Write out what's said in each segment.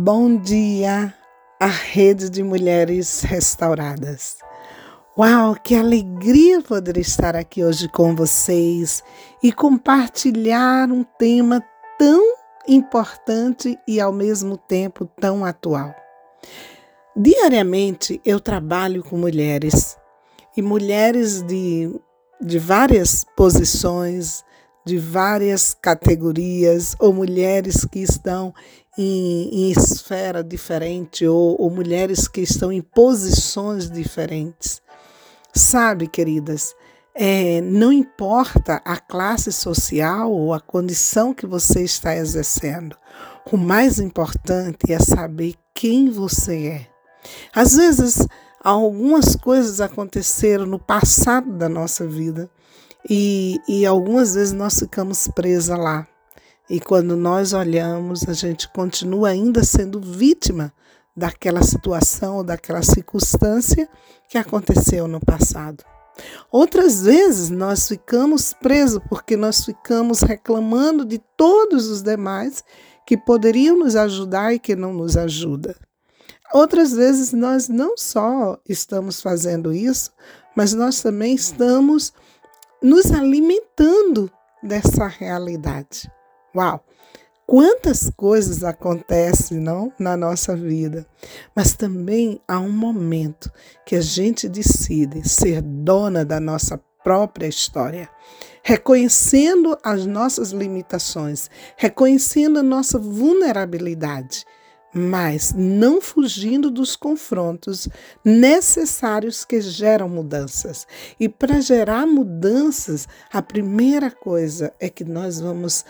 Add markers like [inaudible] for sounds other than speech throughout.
Bom dia, a rede de mulheres restauradas. Uau, que alegria poder estar aqui hoje com vocês e compartilhar um tema tão importante e ao mesmo tempo tão atual. Diariamente eu trabalho com mulheres e mulheres de, de várias posições, de várias categorias, ou mulheres que estão em, em esfera diferente ou, ou mulheres que estão em posições diferentes. Sabe, queridas, é, não importa a classe social ou a condição que você está exercendo, o mais importante é saber quem você é. Às vezes, algumas coisas aconteceram no passado da nossa vida e, e algumas vezes nós ficamos presas lá. E quando nós olhamos, a gente continua ainda sendo vítima daquela situação ou daquela circunstância que aconteceu no passado. Outras vezes nós ficamos presos porque nós ficamos reclamando de todos os demais que poderiam nos ajudar e que não nos ajudam. Outras vezes nós não só estamos fazendo isso, mas nós também estamos nos alimentando dessa realidade. Uau! Quantas coisas acontecem não na nossa vida, mas também há um momento que a gente decide ser dona da nossa própria história, reconhecendo as nossas limitações, reconhecendo a nossa vulnerabilidade, mas não fugindo dos confrontos necessários que geram mudanças. E para gerar mudanças, a primeira coisa é que nós vamos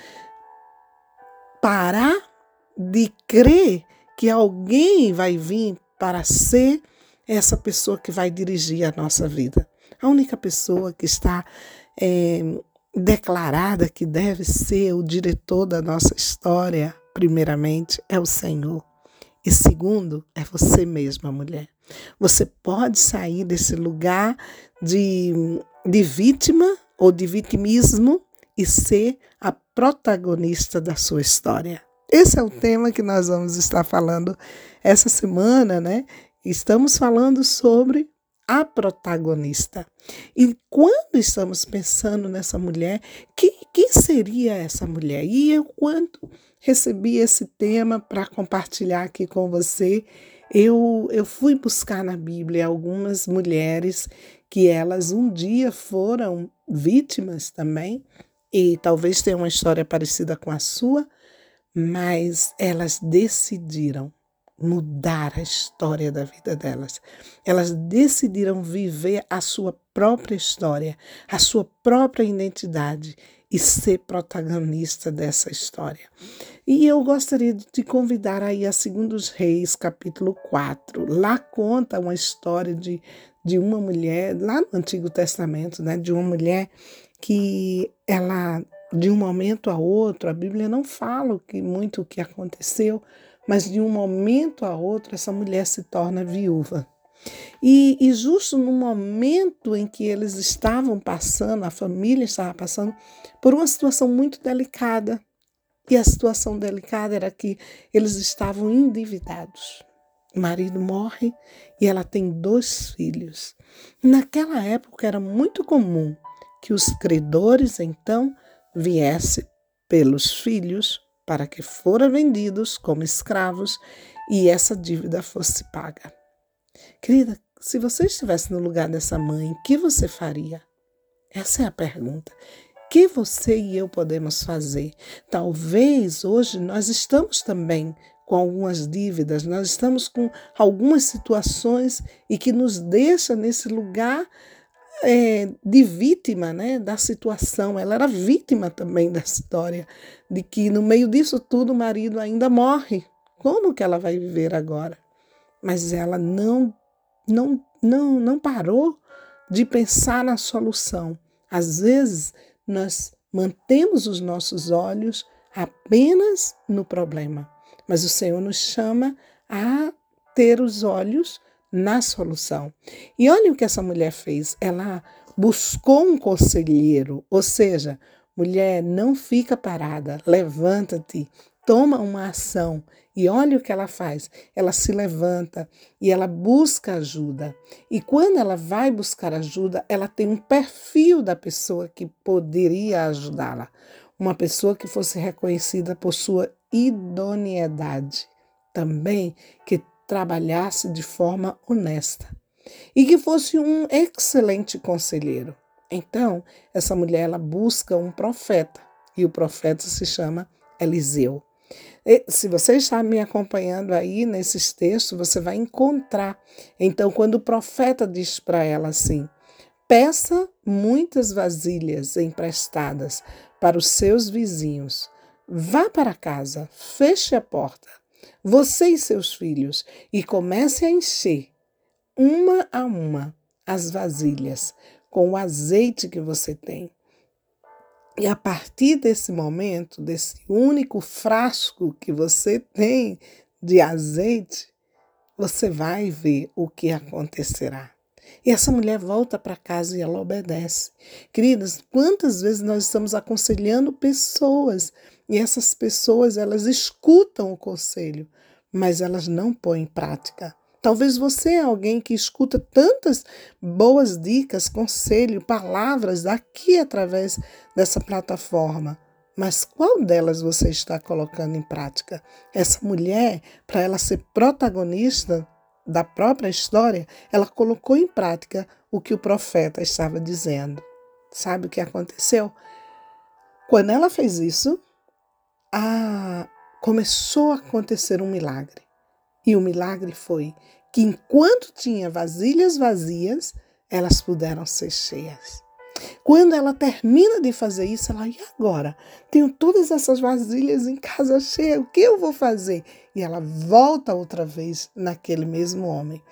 parar de crer que alguém vai vir para ser essa pessoa que vai dirigir a nossa vida. A única pessoa que está é, declarada que deve ser o diretor da nossa história, primeiramente, é o Senhor. E segundo, é você mesma, mulher. Você pode sair desse lugar de, de vítima ou de vitimismo e ser a protagonista da sua história. Esse é o tema que nós vamos estar falando essa semana, né? Estamos falando sobre a protagonista. E quando estamos pensando nessa mulher, que, quem seria essa mulher? E eu, quando recebi esse tema para compartilhar aqui com você, eu, eu fui buscar na Bíblia algumas mulheres que elas um dia foram vítimas também e talvez tenha uma história parecida com a sua, mas elas decidiram mudar a história da vida delas. Elas decidiram viver a sua própria história, a sua própria identidade e ser protagonista dessa história. E eu gostaria de te convidar aí a Segundos Reis, capítulo 4. Lá conta uma história de, de uma mulher, lá no Antigo Testamento, né, de uma mulher que ela, de um momento a outro, a Bíblia não fala que, muito o que aconteceu, mas de um momento a outro essa mulher se torna viúva. E, e, justo no momento em que eles estavam passando, a família estava passando por uma situação muito delicada. E a situação delicada era que eles estavam endividados. O marido morre e ela tem dois filhos. Naquela época era muito comum que os credores então viessem pelos filhos para que foram vendidos como escravos e essa dívida fosse paga. Querida, se você estivesse no lugar dessa mãe, o que você faria? Essa é a pergunta. O que você e eu podemos fazer? Talvez hoje nós estamos também com algumas dívidas, nós estamos com algumas situações e que nos deixa nesse lugar é, de vítima né, da situação. Ela era vítima também da história, de que no meio disso tudo o marido ainda morre. Como que ela vai viver agora? Mas ela não, não, não, não parou de pensar na solução. Às vezes nós mantemos os nossos olhos apenas no problema, mas o Senhor nos chama a ter os olhos na solução. E olha o que essa mulher fez. Ela buscou um conselheiro, ou seja, mulher, não fica parada, levanta-te, toma uma ação e olha o que ela faz. Ela se levanta e ela busca ajuda. E quando ela vai buscar ajuda, ela tem um perfil da pessoa que poderia ajudá-la. Uma pessoa que fosse reconhecida por sua idoneidade. Também que trabalhasse de forma honesta e que fosse um excelente conselheiro. Então, essa mulher ela busca um profeta e o profeta se chama Eliseu. E, se você está me acompanhando aí nesses textos, você vai encontrar. Então, quando o profeta diz para ela assim: peça muitas vasilhas emprestadas para os seus vizinhos, vá para casa, feche a porta, você e seus filhos, e comece a encher, uma a uma, as vasilhas com o azeite que você tem. E a partir desse momento, desse único frasco que você tem de azeite, você vai ver o que acontecerá. E essa mulher volta para casa e ela obedece. Queridas, quantas vezes nós estamos aconselhando pessoas e essas pessoas elas escutam o conselho, mas elas não põem em prática. Talvez você é alguém que escuta tantas boas dicas, conselho, palavras aqui através dessa plataforma. Mas qual delas você está colocando em prática? Essa mulher, para ela ser protagonista da própria história, ela colocou em prática o que o profeta estava dizendo. Sabe o que aconteceu? Quando ela fez isso, a... começou a acontecer um milagre. E o milagre foi que enquanto tinha vasilhas vazias, elas puderam ser cheias. Quando ela termina de fazer isso, ela, e agora? Tenho todas essas vasilhas em casa cheias, o que eu vou fazer? E ela volta outra vez naquele mesmo homem.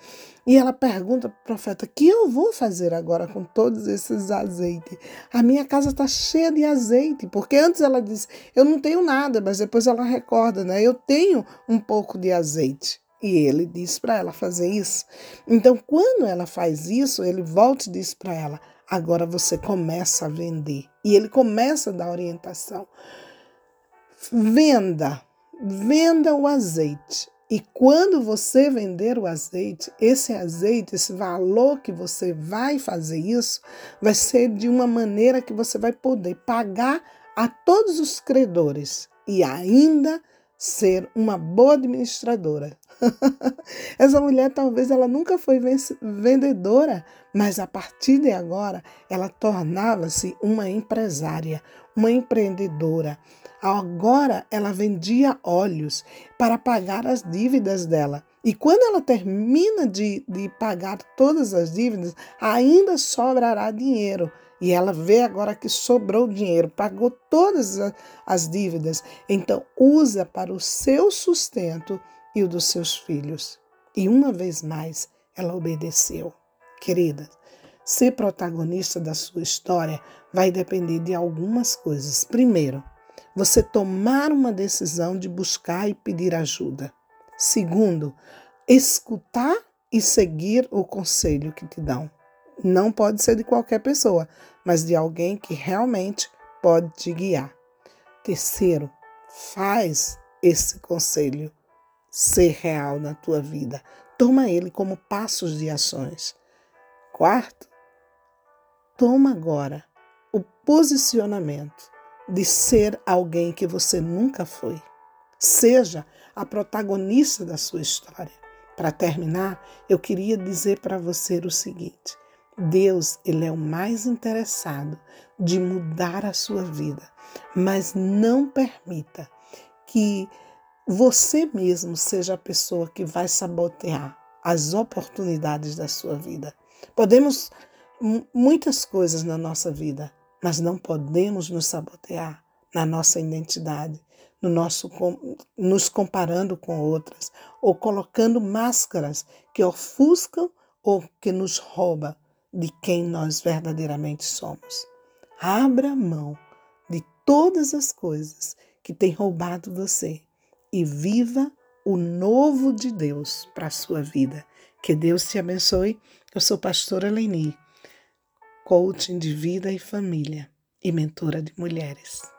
E ela pergunta para o profeta: o que eu vou fazer agora com todos esses azeites? A minha casa está cheia de azeite. Porque antes ela disse: eu não tenho nada, mas depois ela recorda, né? Eu tenho um pouco de azeite. E ele diz para ela fazer isso. Então, quando ela faz isso, ele volta e diz para ela: agora você começa a vender. E ele começa a dar orientação. Venda, venda o azeite. E quando você vender o azeite, esse azeite, esse valor que você vai fazer isso, vai ser de uma maneira que você vai poder pagar a todos os credores e ainda ser uma boa administradora. [laughs] Essa mulher talvez ela nunca foi vendedora, mas a partir de agora ela tornava-se uma empresária, uma empreendedora. Agora ela vendia óleos para pagar as dívidas dela. E quando ela termina de, de pagar todas as dívidas, ainda sobrará dinheiro. E ela vê agora que sobrou dinheiro, pagou todas as dívidas. Então, usa para o seu sustento e o dos seus filhos. E uma vez mais, ela obedeceu. Querida, ser protagonista da sua história vai depender de algumas coisas. Primeiro, você tomar uma decisão de buscar e pedir ajuda. Segundo, escutar e seguir o conselho que te dão. Não pode ser de qualquer pessoa, mas de alguém que realmente pode te guiar. Terceiro, faz esse conselho ser real na tua vida. Toma ele como passos de ações. Quarto, toma agora o posicionamento de ser alguém que você nunca foi. Seja a protagonista da sua história. Para terminar, eu queria dizer para você o seguinte: Deus, ele é o mais interessado de mudar a sua vida, mas não permita que você mesmo seja a pessoa que vai sabotear as oportunidades da sua vida. Podemos muitas coisas na nossa vida, mas não podemos nos sabotear na nossa identidade, no nosso nos comparando com outras ou colocando máscaras que ofuscam ou que nos rouba de quem nós verdadeiramente somos. Abra mão de todas as coisas que têm roubado você e viva o novo de Deus para a sua vida. Que Deus te abençoe. Eu sou pastora Leni, coaching de vida e família e mentora de mulheres.